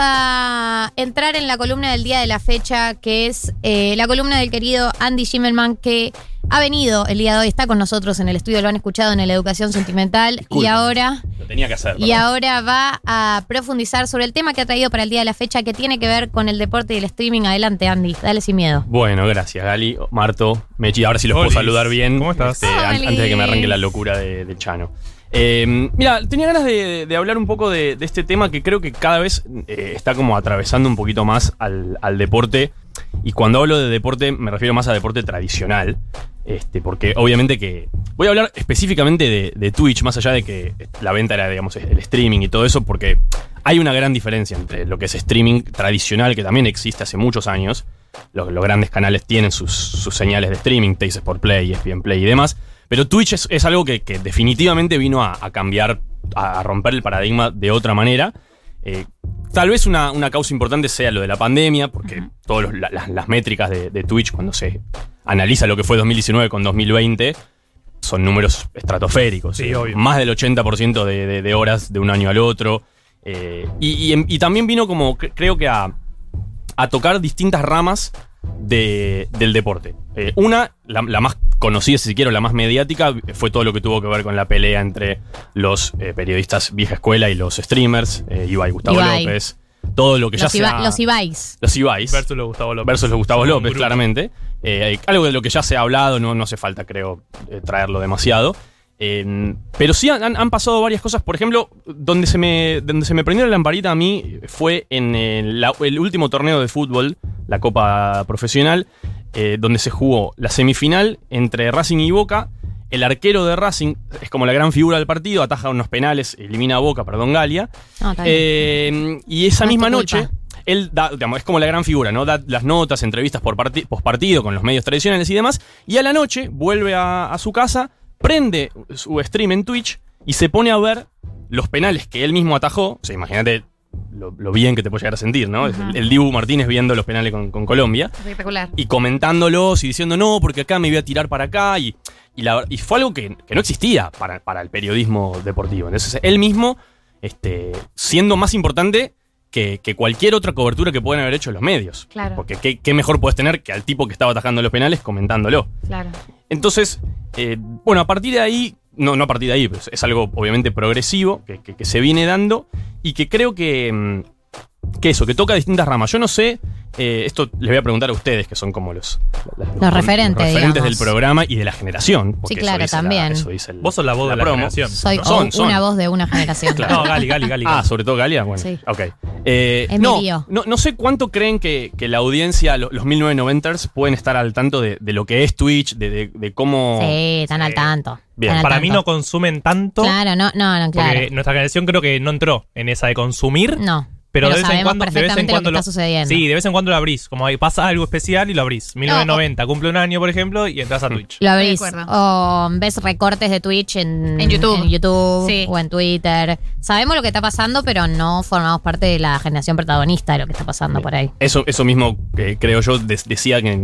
a entrar en la columna del día de la fecha, que es eh, la columna del querido Andy Schimmelman, que ha venido el día de hoy, está con nosotros en el estudio, lo han escuchado en la educación sentimental y ahora, Lo tenía que hacer. y perdón. ahora va a profundizar sobre el tema que ha traído para el día de la fecha, que tiene que ver con el deporte y el streaming. Adelante, Andy, dale sin miedo. Bueno, gracias, Gali, Marto, Mechi. Ahora sí los puedo saludar bien. ¿Cómo estás? este, an- antes de que me arranque la locura de, de Chano. Eh, mira, tenía ganas de, hablar un poco de, este tema que creo que cada vez eh, está como atravesando un poquito más al, deporte. Y cuando hablo de deporte, me refiero más a deporte tradicional. Este, porque obviamente que. Voy a hablar específicamente de, Twitch, más allá de que la venta era, digamos, el streaming y todo eso, porque hay una gran diferencia entre lo que es streaming tradicional, que también existe hace muchos años. Los, grandes canales tienen sus, señales de streaming, Taste Sport Play, ESPN Play y demás. Pero Twitch es, es algo que, que definitivamente vino a, a cambiar, a, romper el paradigma de otra manera. Eh, tal vez una, una causa importante sea lo de la pandemia, porque todas las métricas de, de Twitch, cuando se analiza lo que fue 2019 con 2020, son números estratosféricos. Sí, Eh, obvio. Más del 80% de, de- de horas de un año al otro. Eh, y, y en- y también vino como, cre- creo que a, a tocar distintas ramas de- del deporte. Eh, una, la, la más conocida, si quiero, la más mediática, fue todo lo que tuvo que ver con la pelea entre los eh, periodistas vieja escuela y los streamers, eh, Ibai Gustavo Ibai. López. Todo lo que ya Los, Iba- sea- los Ibais. los Ibais. Versus los Gustavo López. Versus los Gustavo López, claramente. Eh, algo de lo que ya se ha hablado, no, no hace falta, creo, eh, traerlo demasiado. Eh, pero sí han, han pasado varias cosas. Por ejemplo, donde se me, donde se me prendió la lamparita a mí fue en el, la- el último torneo de fútbol, la Copa Profesional, eh, donde se jugó la semifinal entre Racing y Boca. El arquero de Racing es como la gran figura del partido, ataja unos penales, elimina a Boca, perdón, Galia. No, bien. Eh, y esa No misma culpa. noche, él da, digamos, es como la gran figura, ¿no? Da las notas, entrevistas por parti- partido con los medios tradicionales y demás. Y a la noche vuelve a, a su casa, prende su stream en Twitch y se pone a ver los penales que él mismo atajó. O sea, imagínate lo, lo bien que te puede llegar a sentir, ¿no? El, el Dibu Martínez viendo los penales con, con Colombia Espectacular. y comentándolos y diciendo, no, porque acá me voy a tirar para acá. Y, y, la- y fue algo que, que no existía para, para el periodismo deportivo. Entonces, él mismo, este, siendo más importante que, que cualquier otra cobertura que puedan haber hecho los medios. Claro. Porque qué, qué mejor puedes tener que al tipo que estaba atajando los penales comentándolo. Claro. Entonces, eh, bueno, a partir de ahí, no, no a partir de ahí, pero es- es algo obviamente progresivo que, que- que se viene dando y que creo que, mm, que eso, que toca distintas ramas. Yo no sé, eh, esto les voy a preguntar a ustedes, que son como los, Los referentes, referentes digamos. del programa y de la generación. Sí, eso claro, la- también. eso dice el- Vos sos la voz de la promo. generación. Soy ¿no? Son, o- son. una voz de una generación. Claro. No, Gali, Gali, Gali. Ah, sobre todo Galia, bueno. Sí. Ok. Eh, Es no, no, no sé cuánto creen que, que la audiencia, lo- los 1990ers, pueden estar al tanto de, de lo que es Twitch, de, de- de cómo. Sí, están al tanto. Bien, Para mí no consumen tanto. Claro, no, no, no, claro. Porque nuestra generación creo que no entró en esa de consumir. No. Pero, Pero de vez en sabemos cuando, de vez en perfectamente lo cuando que está sucediendo. Sí, de vez en cuando lo abrís. Como ahí pasa algo especial y lo abrís. 1990, cumple un año, por ejemplo, y entras a Twitch. Lo abrís. O ves recortes de Twitch en, En YouTube. en YouTube Sí. o en Twitter. Sabemos lo que está pasando, pero no formamos parte de la generación protagonista de lo que está pasando por ahí. Eso, eso mismo que creo yo de- decía que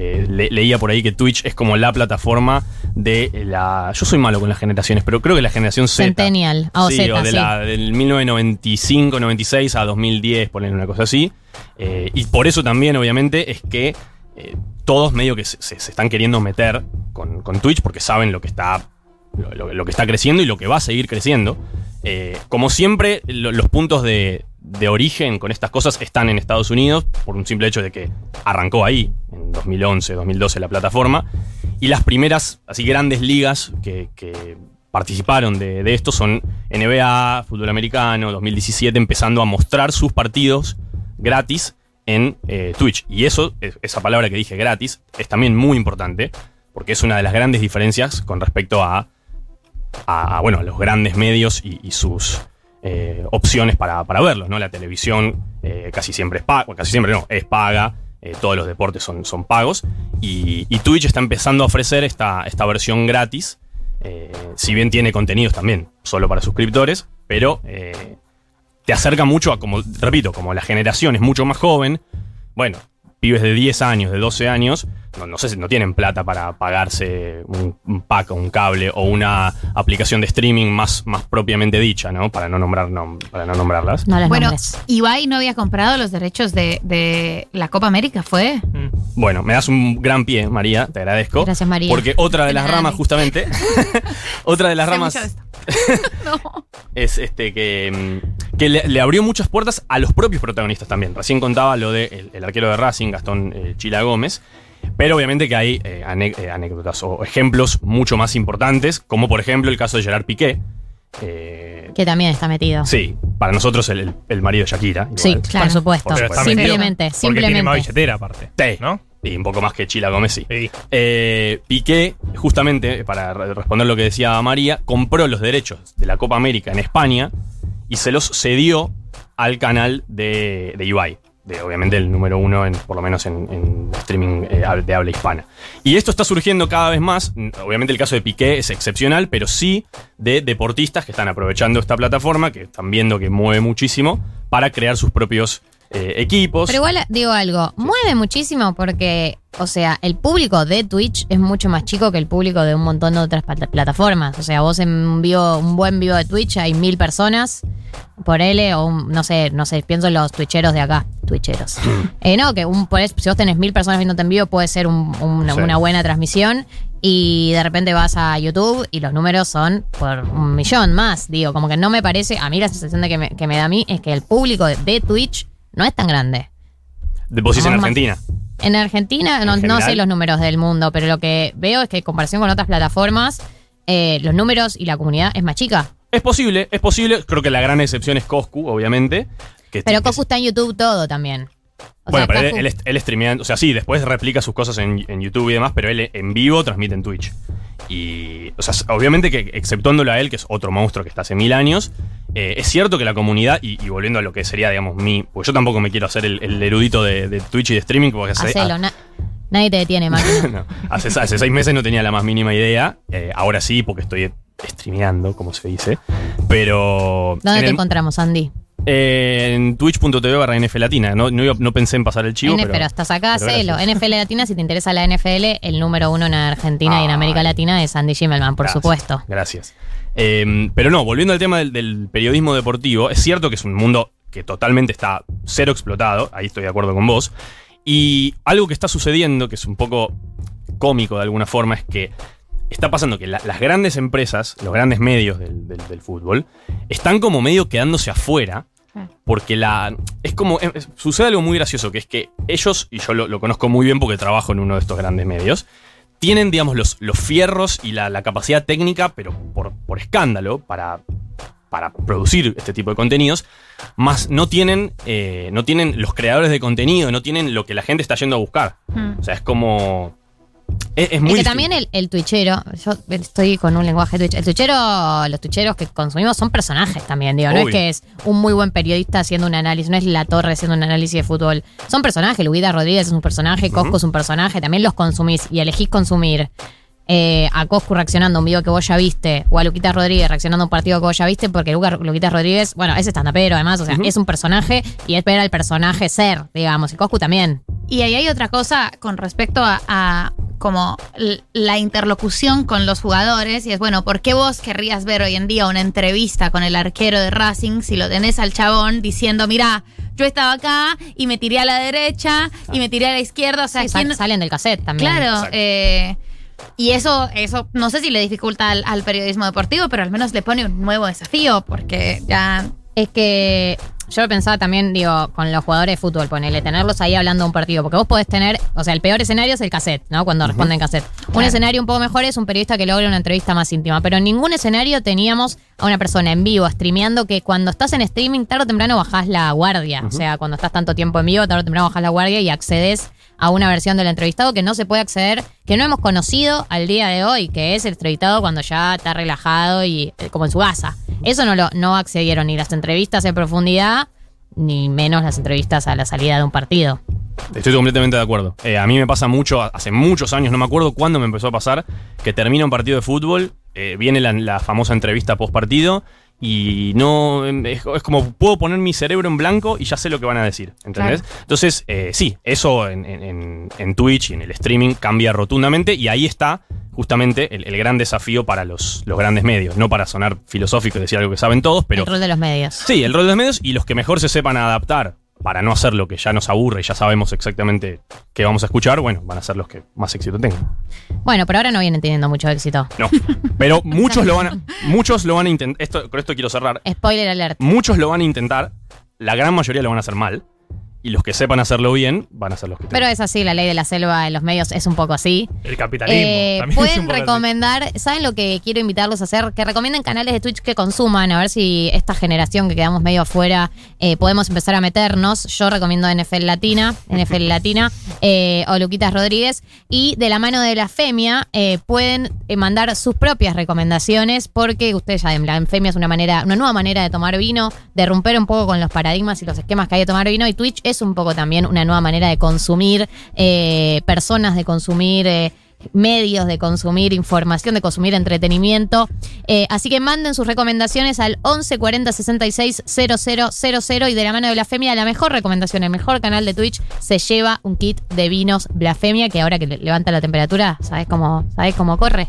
eh, le- leía por ahí que Twitch es como la plataforma de la. Yo soy malo con las generaciones, pero creo que la generación Z. Centennial. O sí, Z, o de sí. la, del 1995, 96 a 2010, ponen una cosa así. Eh, y por eso también, obviamente, es que eh, todos medio que se, se- se están queriendo meter con, con Twitch porque saben lo que está. Lo, lo- lo que está creciendo y lo que va a seguir creciendo. Eh, como siempre, lo- los puntos de, de origen con estas cosas están en Estados Unidos, por un simple hecho de que arrancó ahí, en 2011, 2012, la plataforma. Y las primeras, así grandes ligas que, participaron de, esto son NBA, fútbol americano, 2017, empezando a mostrar sus partidos gratis en eh, Twitch. Y eso, es- esa palabra que dije gratis, es también muy importante, porque es una de las grandes diferencias con respecto a, a, bueno, los grandes medios y sus eh, opciones para, para verlos. ¿no? La televisión eh, casi siempre es paga, casi siempre no, es paga. eh, todos los deportes son, son pagos. Y, Twitch está empezando a ofrecer esta, esta versión gratis. si bien tiene contenidos también solo para suscriptores, pero te acerca mucho a, como, repito, como la generación es mucho más joven, bueno, pibes de 10 años, de 12 años, no, no sé si no tienen plata para pagarse un, un pack o un cable o una aplicación de streaming más, más propiamente dicha, ¿no? Para no nombrar nom- para no nombrarlas. No las Bueno, nombres. Ibai no había comprado los derechos de, de la Copa América, ¿fue? Mm. Bueno, me das un gran pie, María, te agradezco. Gracias, María. Porque otra de De las ramas, justamente, otra de las Sé ramas de no. es este que, que le, le abrió muchas puertas a los propios protagonistas también. Recién contaba lo de el, el arquero de Racing, Gastón eh, Chila Gómez. Pero obviamente que hay eh, eh, anécdotas o ejemplos mucho más importantes, como por ejemplo el caso de Gerard Piqué. Eh, Que también está metido. sí, para nosotros el, el- el marido de Shakira. igual. Sí, Claro. por supuesto. Por supuesto. Simplemente, metido Porque tiene más simplemente. billetera aparte. Sí. ¿No? Y un poco más que Chila Gómez, sí. Sí. Eh, Piqué, justamente, para re- responder lo que decía María, compró los derechos de la Copa América en España y se los cedió al canal de, de Ibai. De, obviamente el número uno, en, por lo menos en, en streaming eh, de habla hispana. Y esto está surgiendo cada vez más. Obviamente el caso de Piqué es excepcional, pero sí de deportistas que están aprovechando esta plataforma, que están viendo que mueve muchísimo, para crear sus propios eh, equipos. Pero igual digo algo, mueve muchísimo porque, o sea, el público de Twitch es mucho más chico que el público de un montón de otras plat- plataformas. O sea, vos en un vivo, un buen vivo de Twitch hay mil personas por L o un- no sé, no sé, pienso en los twitcheros de acá, twitcheros. Eh, no, que un, si vos tenés mil personas viéndote en vivo puede ser un- una, Sí. una buena transmisión y de repente vas a YouTube y los números son por un millón más. Digo, como que no me parece, a mí la sensación de que me, que me da a mí es que el público de, de Twitch no es tan grande. de vos decís en Vamos Argentina. En Argentina, no, ¿En no sé los números del mundo, pero lo que veo es que en comparación con otras plataformas, eh, los números y la comunidad es más chica. Es posible, es posible. Creo que la gran excepción es Coscu, obviamente. Que, Pero Cocu está en YouTube todo también. O Bueno, sea, pero él, él, él streamea, o sea, sí, después replica sus cosas en, en YouTube y demás, pero él en vivo transmite en Twitch. Y, o sea, obviamente que exceptuándolo a él, que es otro monstruo que está hace mil años, eh, es cierto que la comunidad, y, y volviendo a lo que sería, digamos, mi, pues yo tampoco me quiero hacer el, el erudito de, de Twitch y de streaming, porque hace, Hacelo, na- nadie te detiene, no, hace, hace seis meses no tenía la más mínima idea, eh, ahora sí, porque estoy streameando, como se dice, pero... ¿Dónde en te el- encontramos, Andy? Eh, en twitch.tv barra NFL Latina. No, no, pensé en pasar el chivo. N- pero, pero, estás acá, pero gracias. NFL Latina, si te interesa la NFL, el número uno en Argentina y en. América Latina es Andy Schimmelman, por Gracias, supuesto. Gracias. Eh, pero no, volviendo al tema del, del periodismo deportivo, es cierto que es un mundo que totalmente está cero explotado, ahí estoy de acuerdo con vos, y algo que está sucediendo, que es un poco cómico de alguna forma, es que está pasando que la- las grandes empresas, los grandes medios del, del- del fútbol, están como medio quedándose afuera. Porque la. Es como. es- es- sucede algo muy gracioso, que es que ellos, y yo lo, lo conozco muy bien porque trabajo en uno de estos grandes medios, tienen, digamos, los, los fierros y la, la capacidad técnica, pero por, por escándalo, para, para producir este tipo de contenidos, más no tienen, eh, no tienen los creadores de contenido, no tienen lo que la gente está yendo a buscar. Mm. O sea, es como. Es, es muy Es que también el, el twitchero, yo estoy con un lenguaje twitch, el twitchero, los twitcheros que consumimos son personajes también, digo, no es que es un muy buen periodista haciendo un análisis, no es La Torre haciendo un análisis de fútbol, son personajes, Luguita Rodríguez es un personaje, Cosco es un personaje, también los consumís y elegís consumir eh, a Coscu reaccionando a un video que vos ya viste, o a Luquita Rodríguez reaccionando a un partido que vos ya viste, porque Luca, Luquita Rodríguez, bueno, es estandapero además, o sea, es un personaje y es ver al personaje ser, digamos, y Coscu también. Y ahí hay otra cosa con respecto a, a como la interlocución con los jugadores y es bueno, ¿por qué vos querrías ver hoy en día una entrevista con el arquero de Racing si lo tenés al chabón diciendo, mira, yo estaba acá y me tiré a la derecha y me tiré a la izquierda, o sea, Sí, sal- ¿quién- salen del cassette también. Claro, eh, y eso, eso no sé si le dificulta al, al periodismo deportivo, pero al menos le pone un nuevo desafío, porque ya Es que yo lo pensaba también, digo, con los jugadores de fútbol, ponele, tenerlos ahí hablando de un partido. Porque vos podés tener, o sea, el peor escenario es el cassette, ¿no? Cuando responden en cassette. Un escenario un poco mejor es un periodista que logra una entrevista más íntima. Pero en ningún escenario teníamos a una persona en vivo, streameando, que cuando estás en streaming, tarde o temprano bajás la guardia. O sea, cuando estás tanto tiempo en vivo, tarde o temprano bajás la guardia y accedes a una versión del entrevistado que no se puede acceder, que no hemos conocido al día de hoy, que es el entrevistado cuando ya está relajado y eh, como en su casa. Eso no lo no accedieron ni las entrevistas en profundidad, ni menos las entrevistas a la salida de un partido. Estoy completamente de acuerdo. Eh, a mí me pasa mucho, hace muchos años, no me acuerdo cuándo me empezó a pasar, que termina un partido de fútbol, eh, viene la, la famosa entrevista post partido y no. Es, es como puedo poner mi cerebro en blanco y ya sé lo que van a decir. ¿Entendés? Entonces, eh, sí, eso en- en- en Twitch y en el streaming cambia rotundamente y ahí está justamente el, el gran desafío para los, los grandes medios. No para sonar filosófico y decir algo que saben todos, pero. el rol de los medios. Sí, el rol de los medios y los que mejor se sepan adaptar para no hacer lo que ya nos aburre y ya sabemos exactamente qué vamos a escuchar, bueno, van a ser los que más éxito tengan. Bueno, por ahora no vienen teniendo mucho éxito. No, pero muchos lo van a, muchos lo van a intentar, esto, con esto quiero cerrar, Spoiler alert. muchos lo van a intentar, la gran mayoría lo van a hacer mal y los que sepan hacerlo bien van a ser los que Pero es así, la ley de la selva en los medios es un poco así. El capitalismo. Eh, también es un pueden poco recomendar, ¿saben lo que quiero invitarlos a hacer? Que recomienden canales de Twitch que consuman, a ver si esta generación que quedamos medio afuera eh, podemos empezar a meternos. Yo recomiendo NFL Latina, NFL Latina eh, o Luquitas Rodríguez. Y de la mano de la Femia eh, pueden eh, mandar sus propias recomendaciones porque ustedes ya ven, la Femia es una manera, una nueva manera de tomar vino, de romper un poco con los paradigmas y los esquemas que hay de tomar vino y Twitch es un poco también una nueva manera de consumir eh, personas, de consumir eh, medios, de consumir información, de consumir entretenimiento. Eh, así que manden sus recomendaciones al 11 40 66 000 y de la mano de Blasfemia, la mejor recomendación, el mejor canal de Twitch, se lleva un kit de vinos Blasfemia que ahora que le- levanta la temperatura, ¿sabes cómo, ¿sabes cómo corre?